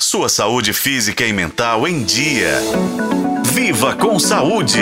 Sua saúde física e mental em dia. Viva com saúde!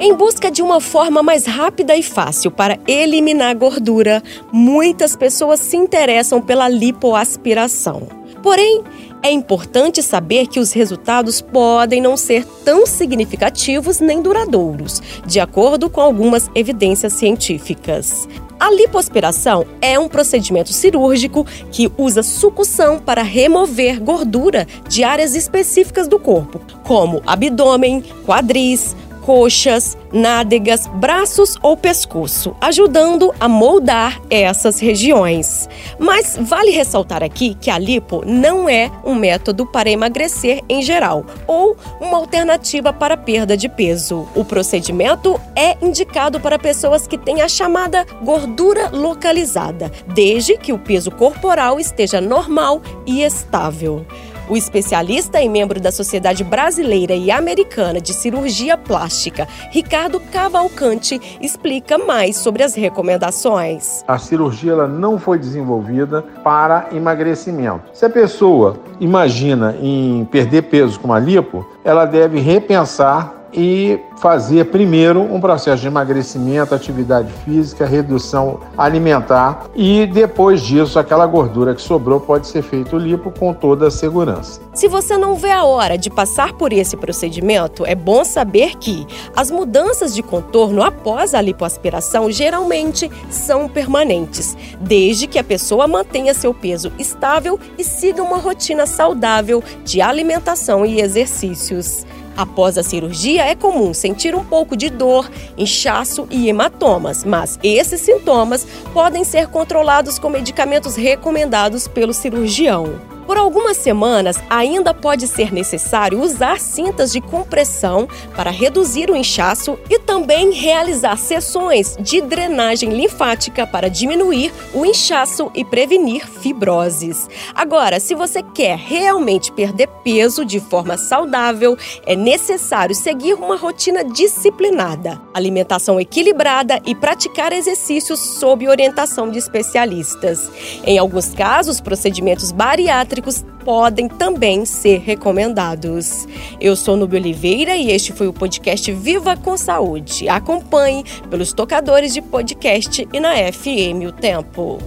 Em busca de uma forma mais rápida e fácil para eliminar gordura, muitas pessoas se interessam pela lipoaspiração. Porém, é importante saber que os resultados podem não ser tão significativos nem duradouros, de acordo com algumas evidências científicas. A lipoaspiração é um procedimento cirúrgico que usa sucção para remover gordura de áreas específicas do corpo, como abdômen, quadris, coxas, nádegas, braços ou pescoço, ajudando a moldar essas regiões. Mas vale ressaltar aqui que a lipo não é um método para emagrecer em geral ou uma alternativa para perda de peso. O procedimento é indicado para pessoas que têm a chamada gordura localizada, desde que o peso corporal esteja normal e estável. O especialista e membro da Sociedade Brasileira e Americana de Cirurgia Plástica, Ricardo Cavalcante, explica mais sobre as recomendações. A cirurgia ela não foi desenvolvida para emagrecimento. Se a pessoa imagina em perder peso com a lipo, ela deve repensar e fazer primeiro um processo de emagrecimento, atividade física, redução alimentar e depois disso aquela gordura que sobrou pode ser feito lipo com toda a segurança. Se você não vê a hora de passar por esse procedimento, é bom saber que as mudanças de contorno após a lipoaspiração geralmente são permanentes, desde que a pessoa mantenha seu peso estável e siga uma rotina saudável de alimentação e exercícios. Após a cirurgia, é comum sentir um pouco de dor, inchaço e hematomas, mas esses sintomas podem ser controlados com medicamentos recomendados pelo cirurgião. Por algumas semanas, ainda pode ser necessário usar cintas de compressão para reduzir o inchaço e também realizar sessões de drenagem linfática para diminuir o inchaço e prevenir fibroses. Agora, se você quer realmente perder peso de forma saudável, é necessário seguir uma rotina disciplinada, alimentação equilibrada e praticar exercícios sob orientação de especialistas. Em alguns casos, procedimentos bariátricos podem também ser recomendados. Eu sou Nubia Oliveira e este foi o podcast Viva com Saúde. Acompanhe pelos tocadores de podcast e na FM O Tempo.